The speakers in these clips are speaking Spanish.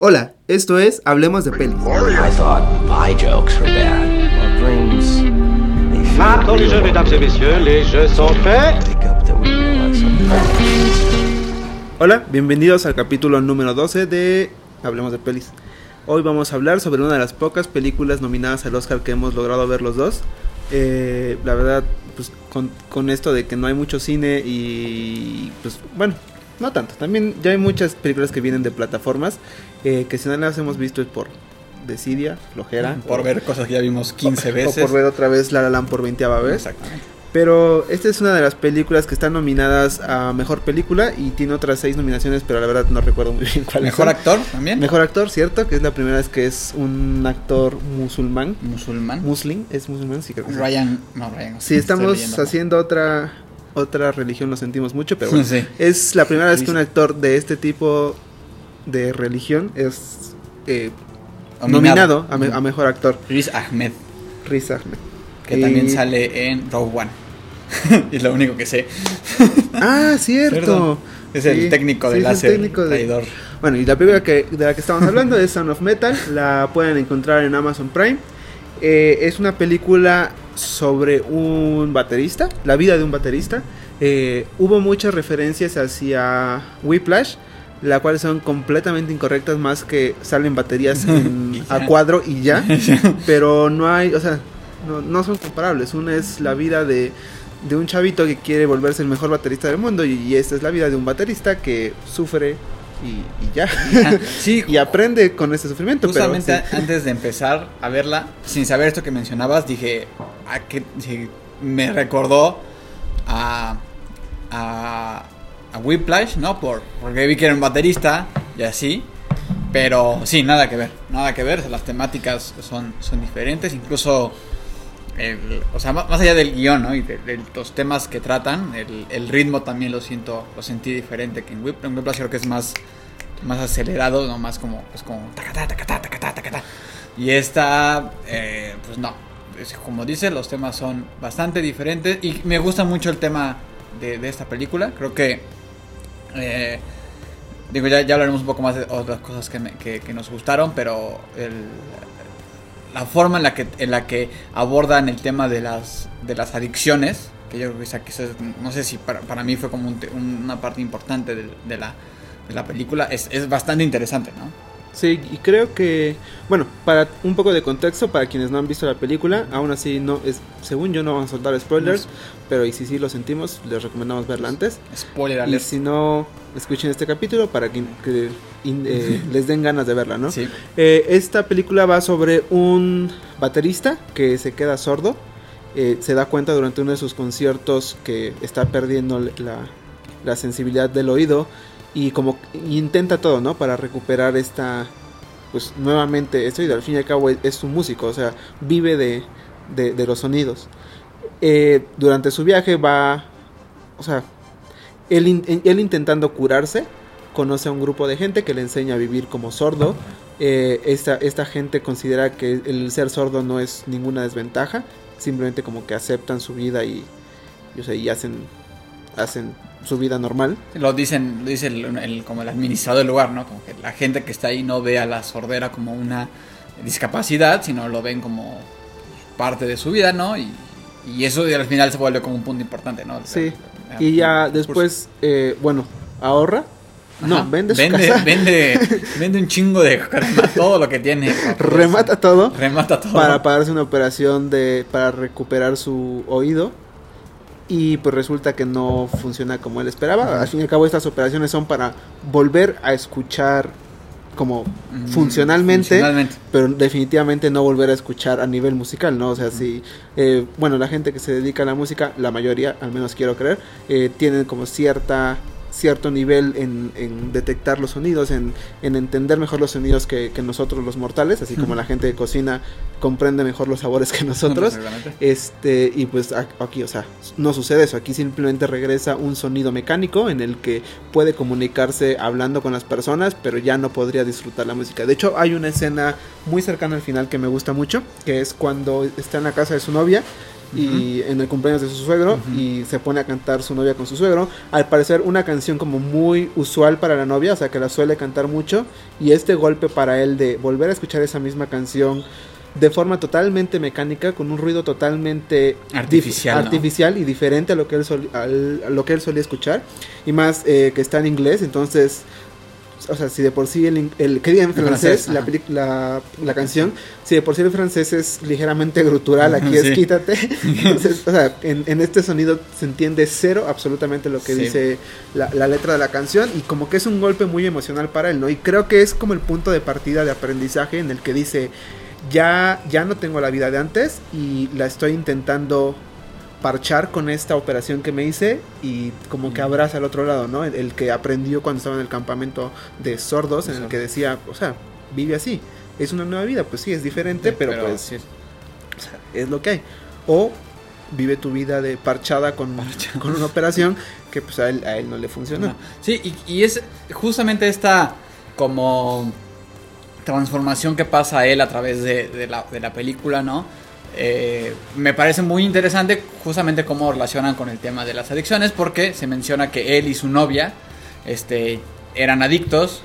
Hola, esto es Hablemos de Pelis. I thought my jokes were bad. Well, dreams, they feel Maintenant les jeux, real. mesdames et messieurs, les jeux sont faits. Something. Hola, bienvenidos al capítulo número 12 de Hablemos de Pelis. Hoy vamos a hablar sobre una de las pocas películas nominadas al Oscar que hemos logrado ver los dos. Eh, la verdad, pues con, con esto de que no hay mucho cine y pues bueno, no tanto. También ya hay muchas películas que vienen de plataformas eh, que si no las hemos visto es por desidia, flojera. Por o- ver cosas que ya vimos 15 o veces. por ver otra vez La La Land por 20 vez. Exactamente. Pero esta es una de las películas que están nominadas a Mejor Película y tiene otras seis nominaciones, pero la verdad no recuerdo muy bien cuáles Mejor son. actor también. Mejor actor, ¿cierto? Que es la primera vez que es un actor musulmán. Musulmán. Muslim, es musulmán, sí creo que sí. Ryan. No, Ryan. Si estoy estamos haciendo otra otra religión, lo sentimos mucho, pero bueno. Sí. Es la primera vez que un actor de este tipo de religión es eh, nominado, a, me- a Mejor Actor. Riz Ahmed. Riz Ahmed. Que Y- también sale en Rogue One. es lo único que sé. Ah, cierto. Perdón. Es el Sí, técnico sí, de el láser. técnico de-. Bueno, y la película que, de la que estamos hablando es Sound of Metal. La pueden encontrar en Amazon Prime. Eh, es una película sobre un baterista, la vida de un baterista. Eh, hubo muchas referencias hacia Whiplash, la cuales son completamente incorrectas, más que salen baterías en- a cuadro y ya. pero no hay, o sea, no, no son comparables. Una es la vida de, de un chavito que quiere volverse el mejor baterista del mundo y, y esta es la vida de un baterista que sufre y, y ya. Sí, y aprende con ese sufrimiento. pero Justamente sí. antes de empezar a verla, sin saber esto que mencionabas, dije, sí, me recordó a, a, a Whiplash, ¿no? Por, porque vi que era un baterista y así. Pero sí, nada que ver, nada que ver, las temáticas son, son diferentes, incluso, o sea, más allá del guion, ¿no? Y de, los temas que tratan, el, ritmo también lo siento, lo sentí diferente que en Whiplash, en Whiplash creo que es más, más acelerado, no más como, pues como tacatá, tacatá, tacatá, tacatá. Y esta, eh, pues no, como dice, los temas son bastante diferentes y me gusta mucho el tema de, esta película, creo que, eh, digo, ya, ya hablaremos un poco más de otras cosas que, me- que, nos gustaron, pero el, la forma en la que, en la que abordan el tema de las, de las adicciones, que yo creo es- no sé si para, para mí fue como un una parte importante de, de la, de la película, es, es bastante interesante, ¿no? Sí, y creo que, bueno, para un poco de contexto, para quienes no han visto la película, aún así no es, según yo no vamos a soltar spoilers, pero y si sí lo sentimos, les recomendamos verla antes. Spoiler Y alert. si no, escuchen este capítulo para que, que, eh, les den ganas de verla, ¿no? Sí. Eh, esta película va sobre un baterista que se queda sordo. eh, se da cuenta durante uno de sus conciertos que está perdiendo la, la sensibilidad del oído y como intenta todo, ¿no? Para recuperar esta, pues nuevamente este oído. Al fin y al cabo es, es un músico, o sea, vive de, de- los sonidos. Eh, durante su viaje va, o sea, él, él intentando curarse, conoce a un grupo de gente que le enseña a vivir como sordo. Eh, esta, esta gente considera que el ser sordo no es ninguna desventaja, simplemente como que aceptan su vida y, y, o y hacen, hacen su vida normal. Lo dicen, lo dice el, el- como el administrador del lugar, ¿no? Como que la gente que está ahí no ve a la sordera como una discapacidad, sino lo ven como parte de su vida, ¿no? Y, y eso al final se vuelve como un punto importante, ¿no? Sí. Y ya después, eh, bueno, ahorra. No, vende su vende, casa. vende, vende un chingo de todo lo que tiene. remata todo. Remata todo. para pagarse una operación de para recuperar su oído y pues resulta que no funciona como él esperaba. Al fin y al cabo estas operaciones son para volver a escuchar como Mm, funcionalmente, funcionalmente. pero definitivamente no volver a escuchar a nivel musical, ¿no? O sea, si, eh, bueno, la gente que se dedica a la música, la mayoría, al menos quiero creer, eh, tienen como cierta cierto nivel en, en detectar los sonidos, en, en entender mejor los sonidos que, que nosotros los mortales, así como la gente de cocina comprende mejor los sabores que nosotros. Este, y pues aquí, o sea, no sucede eso. Aquí simplemente regresa un sonido mecánico en el que puede comunicarse hablando con las personas, pero ya no podría disfrutar la música. De hecho, hay una escena muy cercana al final que me gusta mucho, que es cuando está en la casa de su novia y en el cumpleaños de su suegro y se pone a cantar su novia con su suegro. Al parecer una canción como muy usual para la novia, o sea que la suele cantar mucho y este golpe para él de volver a escuchar esa misma canción de forma totalmente mecánica, con un ruido totalmente Artificial, ¿no? artificial y diferente a lo que él, sol- a lo que él solía escuchar. Y más eh, que está en inglés, entonces, o sea, si de por sí el, el que diga en francés, francés, la, peli- la, la canción, si de por sí el francés es ligeramente grutural, aquí Sí. es quítate. Entonces, o sea, en, en este sonido se entiende cero absolutamente lo que Sí. dice la, la letra de la canción y como que es un golpe muy emocional para él, ¿no? Y creo que es como el punto de partida de aprendizaje en el que dice, ya, ya no tengo la vida de antes y la estoy intentando parchar con esta operación que me hice y como que abraza al otro lado, ¿no? El, el que aprendió cuando estaba en el campamento de sordos, en el que decía, o sea, vive así, es una nueva vida, pues sí, es diferente, pero, pues sí. o sea, es lo que hay. O vive tu vida de parchada con, con una operación que pues a él, a él no le funcionó. No. Sí, y, y es justamente esta como transformación que pasa a él a través de, de la, de la película, ¿no? Eh, me parece muy interesante justamente cómo relacionan con el tema de las adicciones, porque se menciona que él y su novia este, eran adictos,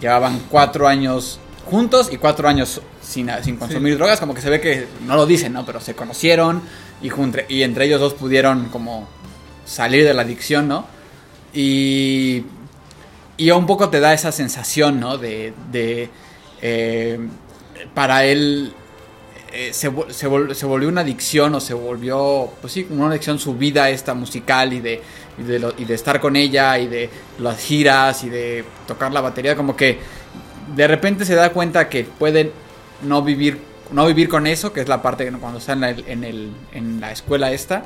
llevaban cuatro años juntos y cuatro años sin, sin consumir drogas, como que se ve que no lo dicen, ¿no? Pero se conocieron y, juntre- y entre ellos dos pudieron como salir de la adicción, ¿no? Y, y un poco te da esa sensación, ¿no? De, de eh, para él eh, se, se, vol- se volvió una adicción o se volvió, pues sí, una adicción su vida esta musical y de, y de, lo- y de estar con ella y de las giras y de tocar la batería, como que de repente se da cuenta que puede no vivir, no vivir con eso, que es la parte que cuando está en en el, en la escuela esta.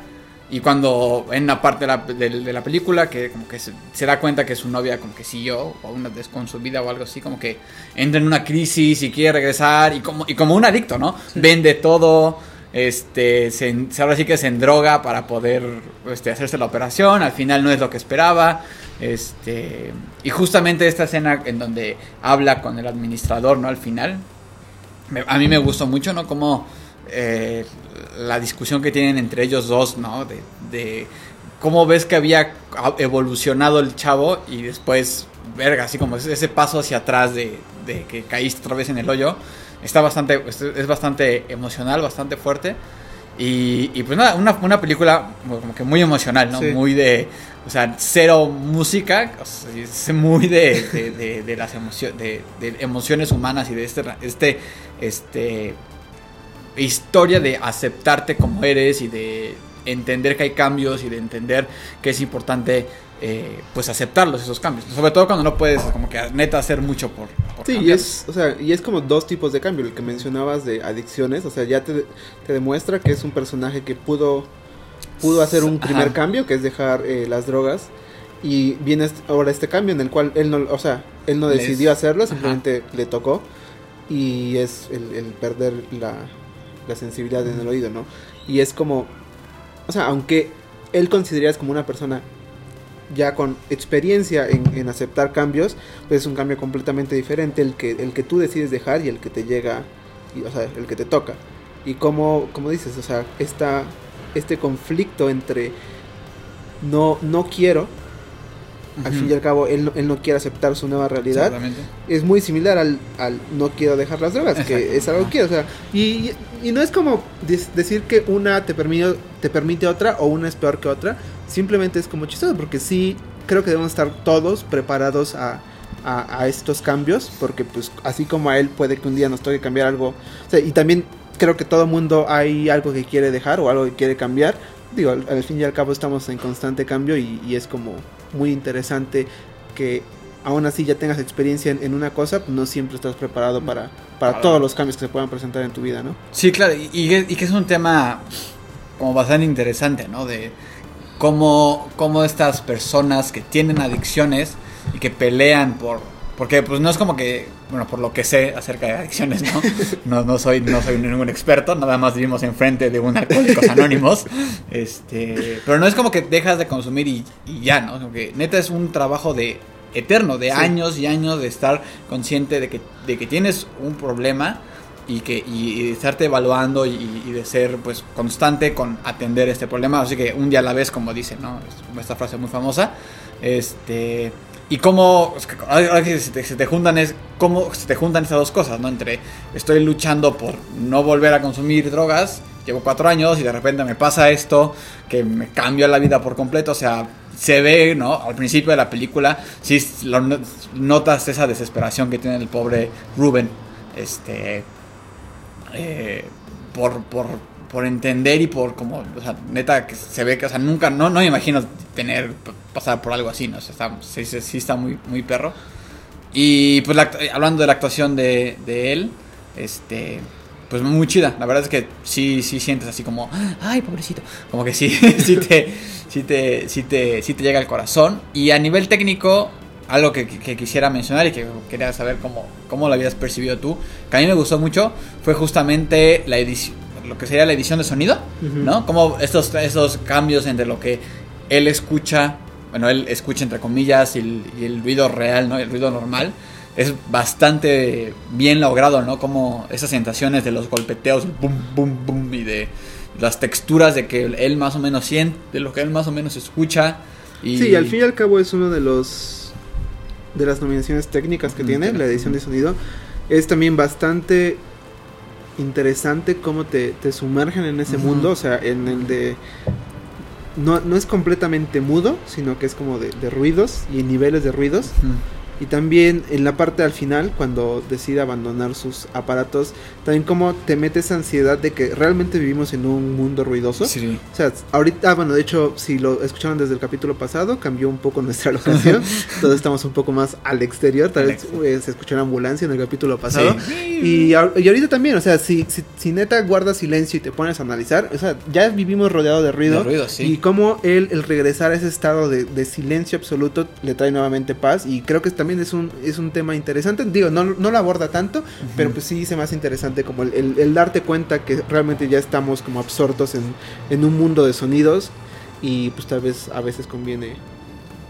Y cuando en una parte de la, de- de la película que como que se, se da cuenta que su novia como que siguió o una vez con su vida o algo así, como que entra en una crisis y quiere regresar y como, y como un adicto, ¿no? Vende todo, este, se, ahora sí que se endroga para poder este, hacerse la operación, al final no es lo que esperaba, este, y justamente esta escena en donde habla con el administrador, ¿no? Al final, a mí me gustó mucho, ¿no? Como eh, la discusión que tienen entre ellos dos, ¿no? De, de cómo ves que había evolucionado el chavo y después, verga, así como ese, paso hacia atrás de, de que caíste otra vez en el hoyo. Está bastante, es, bastante emocional, bastante fuerte. Y, y pues nada, una, una película como que muy emocional, ¿no? Sí. Muy de, o sea, cero música, o sea, es muy de, de, de- de las emociones, de, de emociones humanas y de este, este, este, historia de aceptarte como eres y de entender que hay cambios y de entender que es importante, eh, pues aceptarlos esos cambios. Sobre todo cuando no puedes, como que neta hacer mucho por, por Sí, y es, o sea, y es como dos tipos de cambio, el que mencionabas de adicciones, o sea, ya te, te demuestra que es un personaje que pudo, pudo hacer un primer Ajá. cambio, que es dejar eh, las drogas, y viene ahora este cambio en el cual él no, o sea, él no Les- decidió hacerlo, Ajá. simplemente le tocó, y es el, el perder la, la sensibilidad en el oído, ¿no? Y es como, o sea, aunque él considerarías como una persona ya con experiencia en, en aceptar cambios, pues es un cambio completamente diferente el que, el que tú decides dejar y el que te llega, y, o sea, el que te toca. Y como, como dices, o sea, esta, este conflicto entre no, no quiero, al fin y al cabo, él, no- él no quiere aceptar su nueva realidad, es muy similar al, al no quiero dejar las drogas, que es algo que, o sea, y, y- no es como decir que una te permite, te permite otra o una es peor que otra, simplemente es como chistoso, porque sí creo que debemos estar todos preparados a, a, a estos cambios, porque pues así como a él puede que un día nos toque cambiar algo, o sea, y también creo que todo mundo hay algo que quiere dejar o algo que quiere cambiar, digo, al, al fin y al cabo estamos en constante cambio y, y es como muy interesante que aún así ya tengas experiencia en, en una cosa, no siempre estás preparado para, para todos los cambios que se puedan presentar en tu vida, ¿no? Sí, claro, y, y que es un tema como bastante interesante, ¿no? De cómo, cómo estas personas que tienen adicciones y que pelean por... Porque pues no es como que, bueno, por lo que sé acerca de adicciones, ¿no? No, no soy, no soy ningún experto, nada más vivimos enfrente de un alcohólicos anónimos. Este, pero no es como que dejas de consumir y, y ya, ¿no? Como que neta es un trabajo de eterno, de Sí. años y años de estar consciente de que, de que tienes un problema y que y, y estarte evaluando y, y de ser pues constante con atender este problema así que un día a la vez como dice no Es esta frase muy famosa este y cómo se te, juntan es cómo se te juntan estas dos cosas no entre estoy luchando por no volver a consumir drogas llevo cuatro años y de repente me pasa esto que me cambia la vida por completo o sea se ve, ¿no? Al principio de la película, sí lo no- notas esa desesperación que tiene el pobre Ruben, este, eh, por, por, por entender y por como, o sea, neta que se ve que, o sea, nunca, no, no me imagino tener, pasar por algo así, ¿no? O está, sí, está muy, muy perro. Y pues hablando de la actuación de, de él, este, pues muy chida. La verdad es que sí, sí sientes así como, ay, pobrecito. Como que sí, sí te, sí te, sí te, sí te llega al corazón. Y a nivel técnico, algo que- que quisiera mencionar y que quería saber cómo, cómo lo habías percibido tú, que a mí me gustó mucho, fue justamente la edición, lo que sería la edición de sonido. ¿no? Como estos, estos cambios entre lo que él escucha, bueno, él escucha entre comillas y el, y el ruido real, ¿no? El ruido normal. Es bastante bien logrado, ¿no? Como esas sensaciones de los golpeteos, boom, boom, boom, y de las texturas de que él más o menos siente, de lo que él más o menos escucha. Y... Sí, al fin y al cabo es uno de los de las nominaciones técnicas que Mm, tiene, claro. la edición de sonido. Es también bastante interesante cómo te, te sumergen en ese mundo, o sea, en el de... No, no es completamente mudo, sino que es como de, de ruidos y niveles de ruidos. Y también en la parte al final, cuando decide abandonar sus aparatos, también como te mete esa ansiedad de que realmente vivimos en un mundo ruidoso. Sí. O sea, ahorita, ah, bueno, de hecho, si lo escucharon desde el capítulo pasado, cambió un poco nuestra locación. Entonces estamos un poco más al exterior. Tal Al vez eh, se escuchó una ambulancia en el capítulo pasado. Sí. Y, y ahorita también, o sea, si, si, si neta guardas silencio y te pones a analizar, o sea, ya vivimos rodeado de ruido. De ruido, sí. Y cómo él, el regresar a ese estado de, de silencio absoluto, le trae nuevamente paz. Y creo que también es un, es un tema interesante. Digo, no, no lo aborda tanto, pero pues sí se me hace interesante como el, el- el darte cuenta que realmente ya estamos como absortos en, en un mundo de sonidos. Y pues tal vez a veces conviene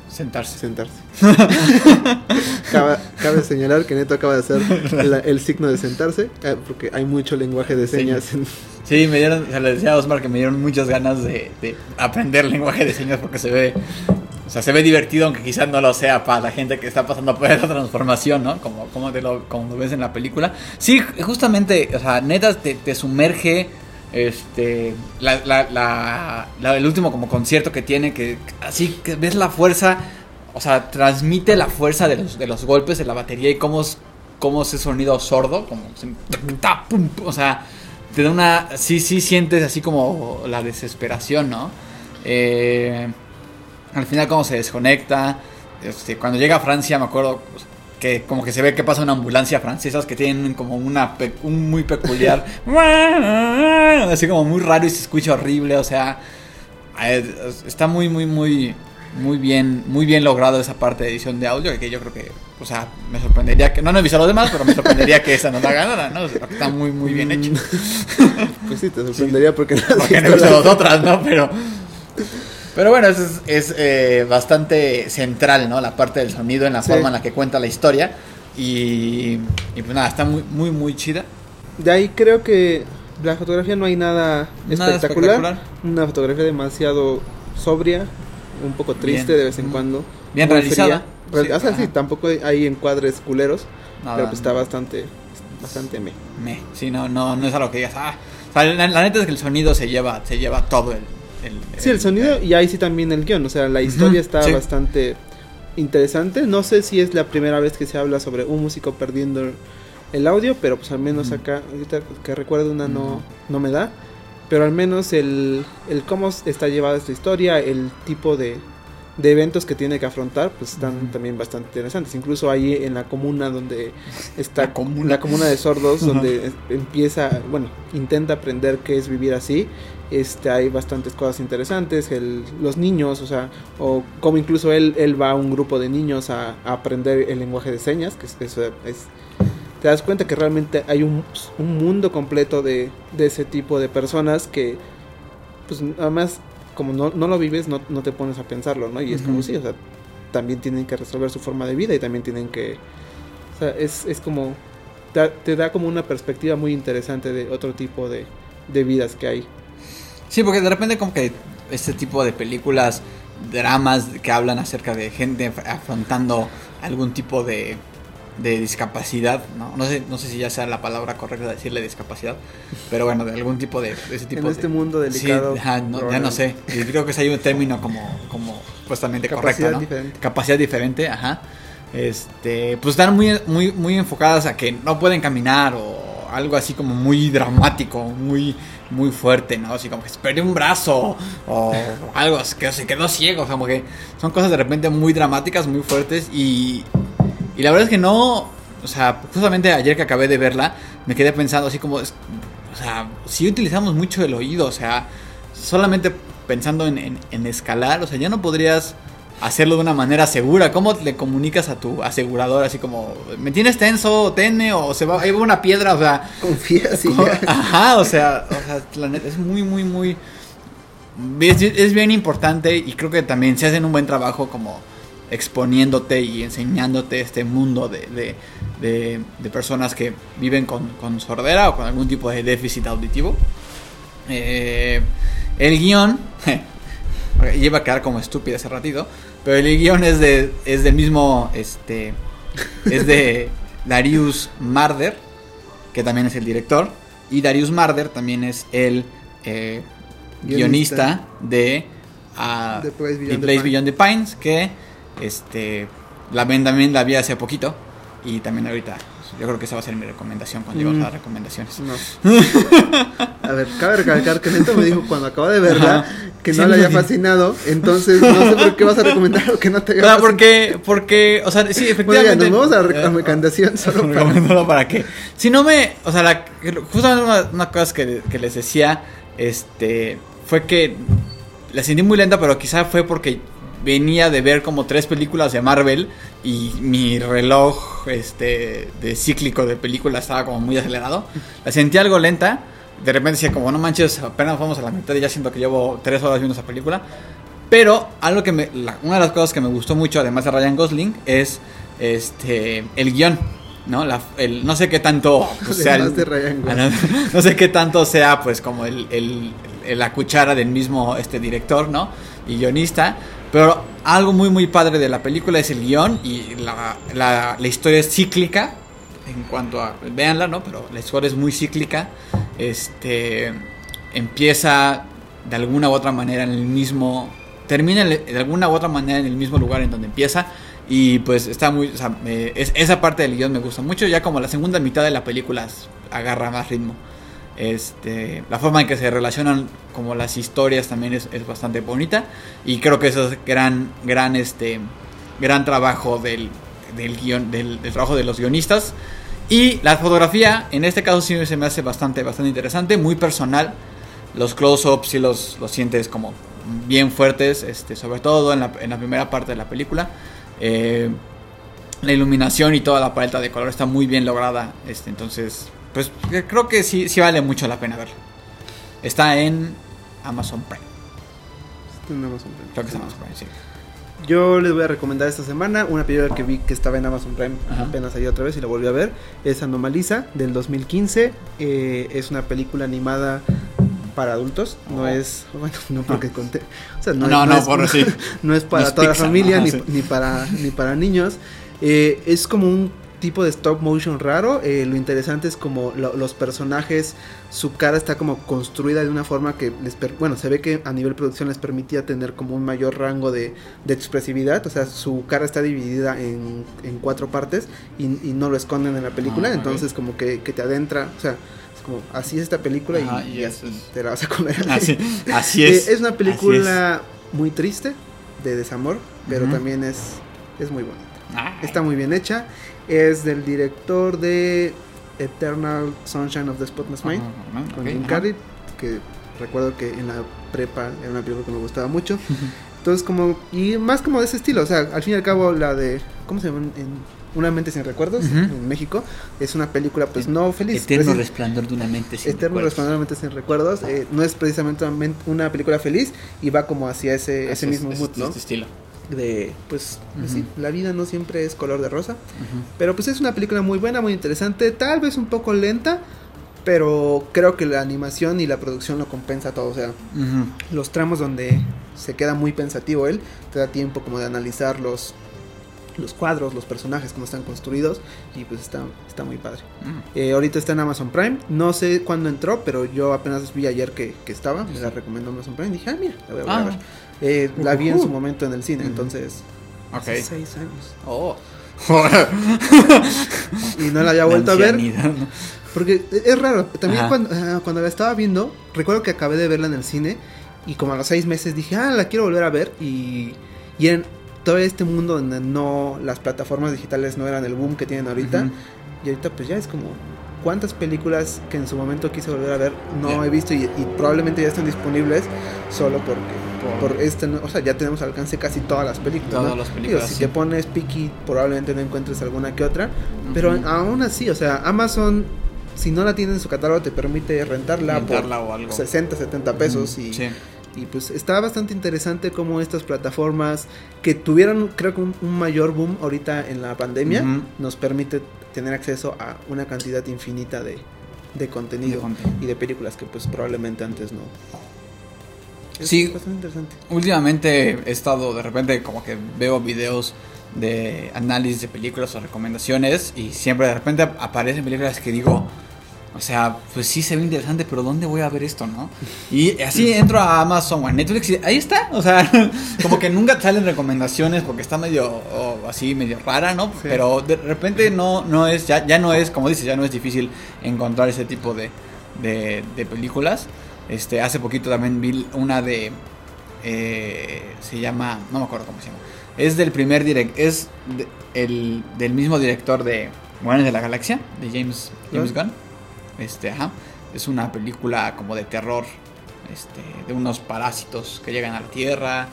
Sentarse. sentarse. cabe, cabe señalar que Neto acaba de hacer la- el signo de sentarse, eh, porque hay mucho lenguaje de señas. en- Sí, me dieron, o sea, le decía a Osmar que me dieron muchas ganas de, de aprender lenguaje de señas porque se ve, o sea, se ve divertido, aunque quizás no lo sea para la gente que está pasando por esa transformación, ¿no? Como, como, te lo, como lo ves en la película. Sí, justamente, o sea, neta te, te sumerge, este, la, la, el último como concierto que tiene, que así que ves la fuerza, o sea, transmite la fuerza de los, de los golpes de la batería y cómo es, cómo ese sonido sordo, como, se- o sea te da una. Sí, sí sientes así como la desesperación, ¿no? Eh, al final, cómo se desconecta. Este, cuando llega a Francia, me acuerdo pues, que como que se ve que pasa una ambulancia francesas que tienen como una pe- un muy peculiar. así como muy raro y se escucha horrible, o sea. eh, Está muy, muy, muy. Muy bien, muy bien logrado esa parte de edición de audio, que yo creo que, o sea, me sorprendería que, no, no he visto los demás, pero me sorprendería que esa no la ganara, ¿no? O sea, está muy, muy bien hecho. Pues sí, te sorprendería porque Porque no he visto visto la- las otras, ¿no? Pero. Pero bueno, eso es, es, eh, bastante central, ¿no? La parte del sonido en la Sí. forma en la que cuenta la historia. Y, y pues nada, está muy, muy, muy chida. De ahí creo que la fotografía no hay nada, Nada espectacular. espectacular. Una fotografía demasiado sobria, un poco triste Bien. de vez en cuando. Bien realizada. fría. Sí, o sea, sí, tampoco hay encuadres culeros, Nada, pero pues está bastante, bastante me. Me. Sí, no, no, no es algo que digas. Ah. O sea, la, la neta es que el sonido se lleva, se lleva todo el. El- Sí, el sonido y ahí sí también el guion, o sea, la historia está sí. bastante interesante. No sé si es la primera vez que se habla sobre un músico perdiendo el audio, pero pues al menos acá, ahorita que recuerdo una no, no me da. Pero al menos el, el cómo está llevada esta historia, el tipo de, de eventos que tiene que afrontar, pues están también bastante interesantes. Incluso ahí en la comuna donde está La comuna. la comuna de sordos, donde empieza, bueno, intenta aprender qué es vivir así. Este, hay bastantes cosas interesantes, el, los niños, o sea, o como incluso él, él va a un grupo de niños a, a aprender el lenguaje de señas, que es, eso es- te das cuenta que realmente hay un, un mundo completo de, de ese tipo de personas que, pues además, como no, no lo vives, no, no te pones a pensarlo, ¿no? Y es como sí, o sea, también tienen que resolver su forma de vida y también tienen que, o sea, es, es como te, te da como una perspectiva muy interesante de otro tipo de, de vidas que hay. Sí, porque de repente como que este tipo de películas, dramas que hablan acerca de gente afrontando algún tipo de, de discapacidad, ¿no? No sé, no sé si ya sea la palabra correcta decirle discapacidad, pero bueno, de algún tipo de, de ese tipo En de... este mundo delicado. Sí, ajá, no- ya no sé. Creo que hay un término como, como supuestamente correcto, Capacidad ¿no? diferente. Capacidad diferente, ajá. Este, pues están muy, muy, muy enfocadas a que no pueden caminar o algo así como muy dramático, muy, muy fuerte, ¿no? Así como que se perdió un brazo o algo que se quedó ciego, o sea, como que son cosas de repente muy dramáticas, muy fuertes y, y la verdad es que no, o sea, justamente ayer que acabé de verla, me quedé pensando así como, o sea, si utilizamos mucho el oído, o sea, solamente pensando en, en- en escalar, o sea, ya no podrías hacerlo de una manera segura. ¿Cómo le comunicas a tu asegurador así como, me tienes tenso, tene, o se va, ahí va una piedra, o sea, Confías y ya. Ajá, o sea, o sea, la neta es muy, muy, muy. Es, es bien importante y creo que también se hacen un buen trabajo como exponiéndote y enseñándote este mundo de, de, de- de personas que viven con, con sordera o con algún tipo de déficit auditivo. Eh, el guion, iba a quedar como estúpido hace ratito, pero el guion es, de, es del mismo, este, es de Darius Marder, que también es el director, y Darius Marder también es el eh, guionista, Guionista. de ah, The Place Beyond The Place. Beyond the Pines, que este, la ven también la vi hace poquito, y también ahorita, yo creo que esa va a ser mi recomendación cuando Mm. a las recomendaciones. No. A ver, cabe recalcar que Neto me dijo cuando acaba de verla Ajá. que Sí, no me le había fascinado. Entonces, no sé por qué vas a recomendar lo que no te fascinado. porque, porque, o sea, sí, Bueno, ya, efectivamente. nos vamos a la Eh, recomendación solo para. para que. Si no me. O sea, la, justamente una, una cosa que, que les decía. Este. Fue que. La sentí muy lenta, pero quizá fue porque venía de ver como tres películas de Marvel. Y mi reloj. Este. De cíclico de películas estaba como muy acelerado. La sentí algo lenta. De repente decía, como no manches, apenas vamos a la mitad y ya siento que llevo tres horas viendo esa película. Pero algo que me, la- una de las cosas que me gustó mucho, además de Ryan Gosling, es este el guion, ¿no? La- el, no sé qué tanto pues, sea el- de Ryan Gosling. No, no sé qué tanto sea pues como el- el- la cuchara del mismo este director, ¿no? Y guionista. Pero algo muy muy padre de la película es el guion y la, la- la historia es cíclica en cuanto a véanla, ¿no? Pero la historia es muy cíclica. Este empieza de alguna u otra manera en el mismo termina de alguna u otra manera en el mismo lugar en donde empieza y pues está muy o sea, me- es- esa parte del guion me gusta mucho ya como la segunda mitad de la película agarra más ritmo este la forma en que se relacionan como las historias también es, es bastante bonita y creo que eso es gran gran este gran trabajo del del guion del, del trabajo de los guionistas y la fotografía en este caso sí se me hace bastante bastante interesante muy personal los close-ups sí los, los sientes como bien fuertes, este, sobre todo en la, en la primera parte de la película. Eh, la iluminación y toda la paleta de color está muy bien lograda. Este, entonces, pues eh, creo que sí, sí vale mucho la pena verlo. Está en Amazon Prime. Tenemos un premio. Creo que es Amazon Prime, sí. Yo les voy a recomendar esta semana una película que vi que estaba en Amazon Prime Ajá. apenas ayer otra vez y la volví a ver. Es Anomalisa del 2015. Eh, es una película animada para adultos. No Oh. es. Bueno, no porque conté. O sea, No, no, no, es, por sí. no es para No es toda Pixar, la familia ajá, ni, sí. ni para, ni para niños. Eh, es como un tipo de stop motion raro. Eh, lo interesante es como lo- los personajes, su cara está como construida de una forma que les, per- bueno, se ve que a nivel producción les permitía tener como un mayor rango de, de expresividad. O sea, su cara está dividida en, en cuatro partes y, y no lo esconden en la película. Ah, entonces como que, que te adentra, o sea, es como así es esta película Ajá, y, y es- te la vas a comer. Así, así Eh, es. es una película muy triste, de desamor, pero Ujú. también es, es muy bonita. Ay. Está muy bien hecha. Es del director de Eternal Sunshine of the Spotless Mind, con ok, Jim. Carrey, que recuerdo que en la prepa era una película que me gustaba mucho. Entonces, como, y más como de ese estilo, o sea, al fin y al cabo, la de, ¿cómo se llama? En Una mente sin recuerdos, en México, es una película, pues no feliz. Eterno precis- resplandor de una mente sin Eterno recuerdos. resplandor de una mente sin recuerdos. eh, no es precisamente una película feliz y va como hacia ese, ese es, mismo es- mood, es ¿no? este estilo. De pues, sí, la vida no siempre es color de rosa. Pero pues es una película muy buena, muy interesante, tal vez un poco lenta, pero creo que la animación y la producción lo compensa todo, o sea, los tramos donde se queda muy pensativo él, te da tiempo como de analizar los los cuadros, los personajes, cómo están construidos y pues está, está muy padre. Mm. Eh, ahorita está en Amazon Prime, no sé cuándo entró, pero yo apenas vi ayer que, que estaba, me la recomendó Amazon Prime y dije, ah, mira, la voy a, Ah. ver. Eh, la vi en su momento en el cine, entonces, Ok. hace seis años. Oh. Y no la había vuelto a ver, porque es raro, también Ajá. cuando, ah, cuando la estaba viendo, recuerdo que acabé de verla en el cine y como a los seis meses dije, ah, la quiero volver a ver y, y en todo este mundo donde no, las plataformas digitales no eran el boom que tienen ahorita, Ujú. y ahorita pues ya es como cuántas películas que en su momento quise volver a ver no Ya. he visto y, y probablemente ya están disponibles solo porque Por- por este o sea ya tenemos al alcance casi todas las películas Todas ¿no? las Digo, películas, si sí. te pones picky probablemente no encuentres alguna que otra pero Ujú. aún así o sea Amazon si no la tiene en su catálogo te permite rentarla, Rentarla por o algo. 60 70 pesos y, Sí. Y pues está bastante interesante cómo estas plataformas que tuvieron creo que un, un mayor boom ahorita en la pandemia nos permite tener acceso a una cantidad infinita de, de contenido De contenido. y de películas que pues probablemente antes no. Es Sí. bastante interesante. Últimamente he estado, de repente, como que veo videos de análisis de películas o recomendaciones y siempre de repente ap- aparecen películas que digo, o sea, pues sí se ve interesante, pero ¿dónde voy a ver esto, no? Y así entro a Amazon o a Netflix y ahí está, o sea, como que nunca salen recomendaciones porque está medio o así, medio rara, ¿no? Sí. Pero de repente no, no es, ya, ya no es, como dices, ya no es difícil encontrar ese tipo de, de, de películas. Este, hace poquito también vi una de, eh, se llama, no me acuerdo cómo se llama. Es del primer direct, es de- el, del mismo director de Guardianes de la Galaxia, de James, James Gunn. Este, ajá. Es una película como de terror, este, de unos parásitos que llegan a la Tierra.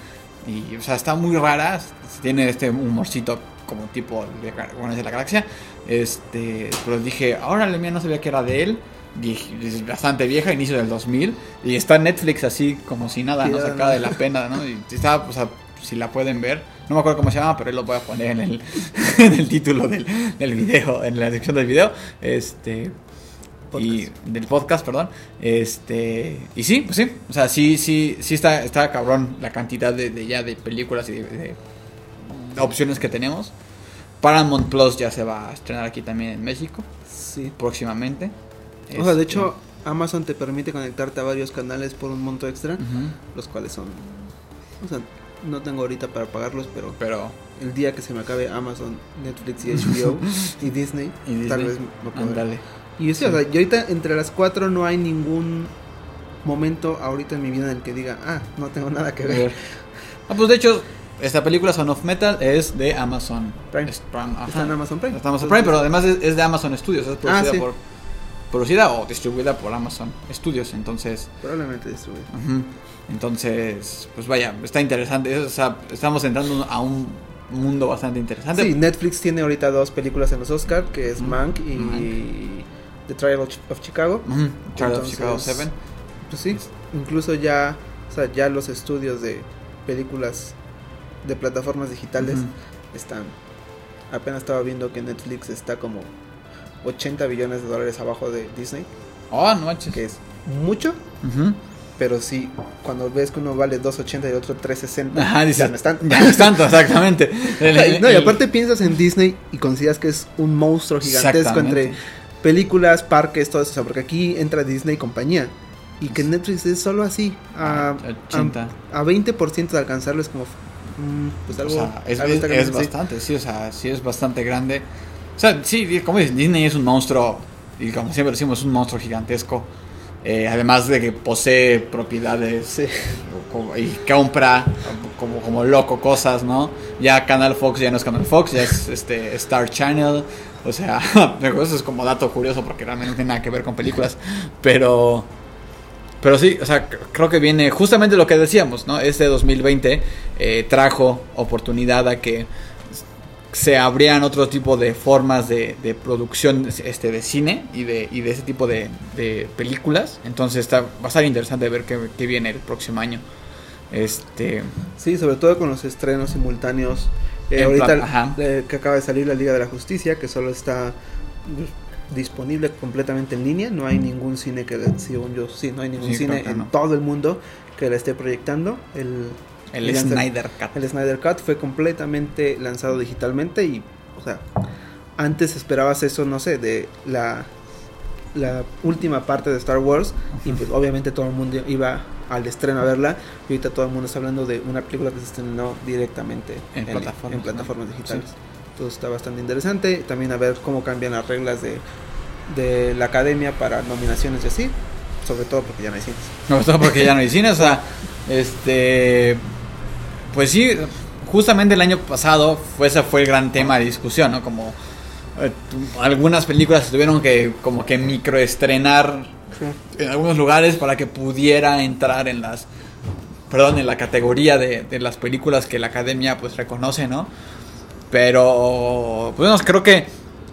Y, o sea, está muy rara. Tiene este humorcito como tipo de Guardianes de la Galaxia. Este, pero dije, ahora la mía no sabía que era de él. Es bastante vieja, inicio del 2000. Y está en Netflix así como si nada, no Sí, sacada no. de la pena, ¿no? Y está, o sea, si la pueden ver. No me acuerdo cómo se llama, pero él lo voy a poner en el, en el título del, del video, en la descripción del video. Este. Y del podcast, perdón. Este. Y sí, pues sí. O sea, sí, sí, sí está, está cabrón la cantidad de, de ya de películas y de, de opciones que tenemos. Paramount Plus ya se va a estrenar aquí también en México Sí. próximamente. O sea, de Este, hecho, Amazon te permite conectarte a varios canales por un monto extra, los cuales son... O sea, no tengo ahorita para pagarlos, pero Pero. el día que se me acabe Amazon, Netflix y HBO y Disney, Y tal vez me podré. Y sí, o sea, yo ahorita entre las cuatro no hay ningún momento ahorita en mi vida en el que diga, ah, no tengo nada que ver. Ah, pues de hecho, esta película Son of Metal es de Amazon Prime. Es Prime. Está en Amazon Prime. Está en Amazon Prime, pero además es, es de Amazon Studios. Es producida, Ah, sí. por, producida o distribuida por Amazon Studios. Entonces, Probablemente distribuido. ujú. entonces, pues vaya, está interesante. O sea, estamos entrando a un mundo bastante interesante. Sí, Netflix tiene ahorita dos películas en los Oscar, que es Mm. Mank y Mank. The Trial of, Ch- of Chicago. Trial of Chicago 7. Pues sí, incluso ya, o sea, ya los estudios de películas de plataformas digitales están. Apenas estaba viendo que Netflix está como 80 billones de dólares abajo de Disney, Oh, no manches. que es mucho, pero sí, cuando ves que uno vale 2.80 y el otro 3.60, Ajá, dice, ya no están. Ya no es tanto, exactamente. El- el- no, y el- aparte piensas en Disney y consideras que es un monstruo gigantesco entre películas, parques, todo eso. O sea, porque aquí entra Disney y compañía. Y que Netflix es solo así. A, 80. a, a 20% de alcanzarlo es como. mm, pues algo. o sea, es, algo bastante, sí, o sea, sí es bastante grande. O sea, sí, como dices, Disney es un monstruo, y como siempre decimos, es un monstruo gigantesco. Eh, además de que posee propiedades Sí. y compra como, como loco cosas, ¿no? Ya Canal Fox ya no es Canal Fox, ya es este Star Channel. O sea, eso es como dato curioso porque realmente no tiene nada que ver con películas. Pero, pero sí, o sea, cr- creo que viene justamente lo que decíamos, ¿no? Este 2020 eh, trajo oportunidad a que se abrían otro tipo de formas de, de producción este, de cine y de, y de ese tipo de, de películas. Entonces está, va a estar interesante ver qué, qué viene el próximo año. Este, Sí, sobre todo con los estrenos simultáneos. Eh, ahorita eh, que acaba de salir la Liga de la Justicia, que solo está disponible completamente en línea. No hay ningún cine que, según yo, sí, no hay ningún Sí, cine en no. todo el mundo que la esté proyectando. El, el el Snyder Cut. El Snyder Cut fue completamente lanzado digitalmente y, o sea, antes esperabas eso, no sé, de la, la última parte de Star Wars y pues obviamente todo el mundo iba al estreno a verla y ahorita todo el mundo está hablando de una película que se estrenó directamente En plataformas, en ¿no? plataformas digitales. Entonces está bastante interesante. También a ver cómo cambian las reglas de, de la academia para nominaciones y así. Sobre todo porque ya no hay cines. No, todo porque ya no hay cine, o sea, este, pues sí, justamente el año pasado fue, ese fue el gran tema de discusión, ¿no? Como eh, algunas películas se tuvieron que como que microestrenar en algunos lugares para que pudiera entrar en las, perdón, en la categoría de, de las películas que la academia pues reconoce, ¿no? Pero, pues bueno, creo que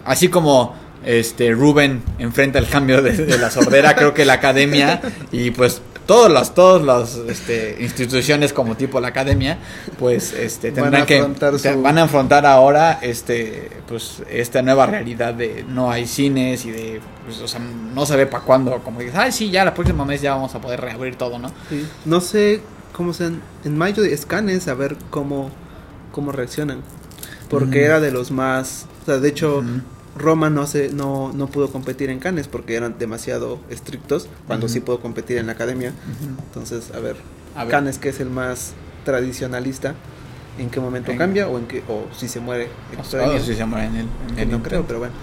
así como este Rubén enfrenta el cambio de, de la sordera, creo que la academia y pues todas las todas las este, instituciones como tipo la academia, pues este Van tendrán que te- su- van a afrontar ahora este pues esta nueva realidad de no hay cines y de pues, o sea, no se ve para cuándo, como dices, ay sí, ya la próxima mes ya vamos a poder reabrir todo, ¿no? Sí. No sé cómo sean. En mayo escanes a ver cómo, cómo reaccionan. Porque Mm. era de los más. O sea, de hecho. Roma no se, no, no pudo competir en Cannes porque eran demasiado estrictos. Cuando sí pudo competir en la academia. Entonces, a ver, A ver. Cannes, que es el más tradicionalista, ¿en qué momento En- cambia? O en qué, o si se muere O sea, si se muere en el, en que el no intento. creo, pero bueno.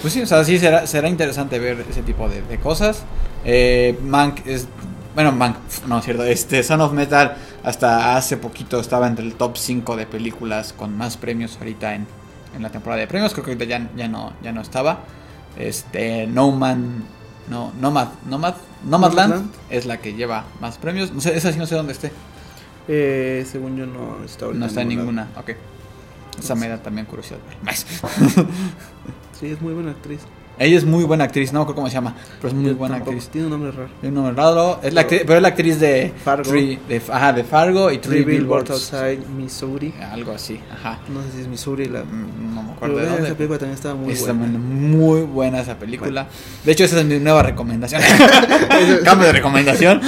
Pues sí, o sea, sí será, será interesante ver ese tipo de, de cosas. Eh, Mank es. Bueno, Mank, no es cierto. Este, Son of Metal hasta hace poquito estaba entre el top 5 de películas con más premios ahorita en, en la temporada de premios. Creo que ahorita ya, ya, no, ya no estaba. Este, No Man. No, Nomad, Nomad, Nomadland Nomadland. es la que lleva más premios. No sé, esa sí no sé dónde esté. Eh, según yo, no está No está en ningún lado. ninguna. Ok. Esa me da también curiosidad. Sí, es muy buena actriz. Ella es muy buena actriz, no me acuerdo cómo se llama, pero es muy Yo buena tampoco, actriz. Tiene un nombre raro. Tiene un nombre raro, es la actriz, pero es la actriz de Fargo. Three- de, ajá, de Fargo y Three, Three Billboards. Outside Missouri. Algo así, ajá. No sé si es Missouri la. Mm, No me Pero acuerdo de vean, dónde. esa película también estaba muy es buena. muy buena esa película. De hecho, esa es mi nueva recomendación. Cambio de recomendación.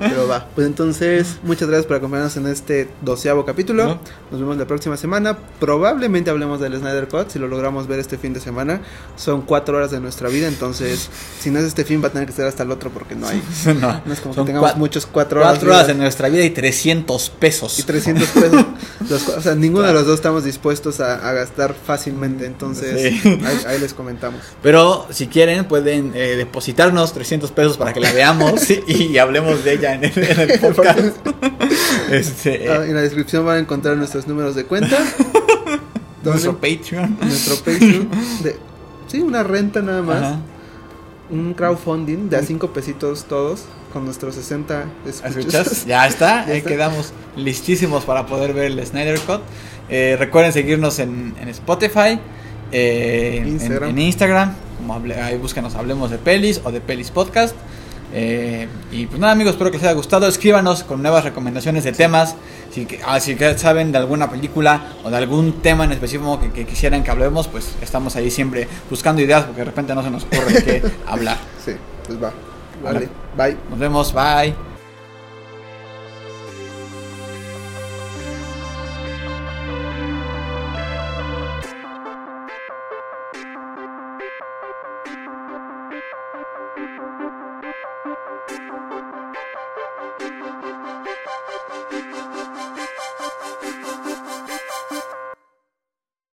Pero va. Pues entonces, muchas gracias por acompañarnos en este doceavo capítulo. Ujú. Nos vemos la próxima semana. Probablemente hablemos del Snyder Cut. Si lo logramos ver este fin de semana, son cuatro horas de nuestra vida. Entonces, si no es este fin, va a tener que ser hasta el otro porque no hay. no, No es como que tengamos cua- muchos cuatro horas. cuatro horas vida de nuestra vida y 300 pesos. Y 300 pesos. Los o sea, ninguno de los dos estamos dispuestos a, a gastar fácilmente. Entonces, Sí. ahí, ahí les comentamos. Pero si quieren pueden eh, depositarnos 300 pesos para que la veamos y, y hablemos de ella en el, en el podcast. este, Ah, en la descripción van a encontrar nuestros números de cuenta. nuestro Patreon. nuestro Patreon. De, sí, una renta nada más. Ajá. Un crowdfunding de a 5 pesitos todos. Con nuestros 60 escuchas. ¿Escuchas? Ya está, Ya ahí está. quedamos listísimos para poder ver el Snyder Cut. Eh, recuerden seguirnos en, en Spotify, eh, en- Instagram. En, Instagram, como hable- ahí búscanos Hablemos de Pelis o de Pelis Podcast. Eh, y pues nada amigos, espero que les haya gustado. Escríbanos con nuevas recomendaciones de temas. Si, que- ah, si saben de alguna película o de algún tema en específico que, que quisieran que hablemos, pues estamos ahí siempre buscando ideas porque de repente no se nos ocurre qué hablar. Sí, pues va. Vale, bye. Nos vemos, bye.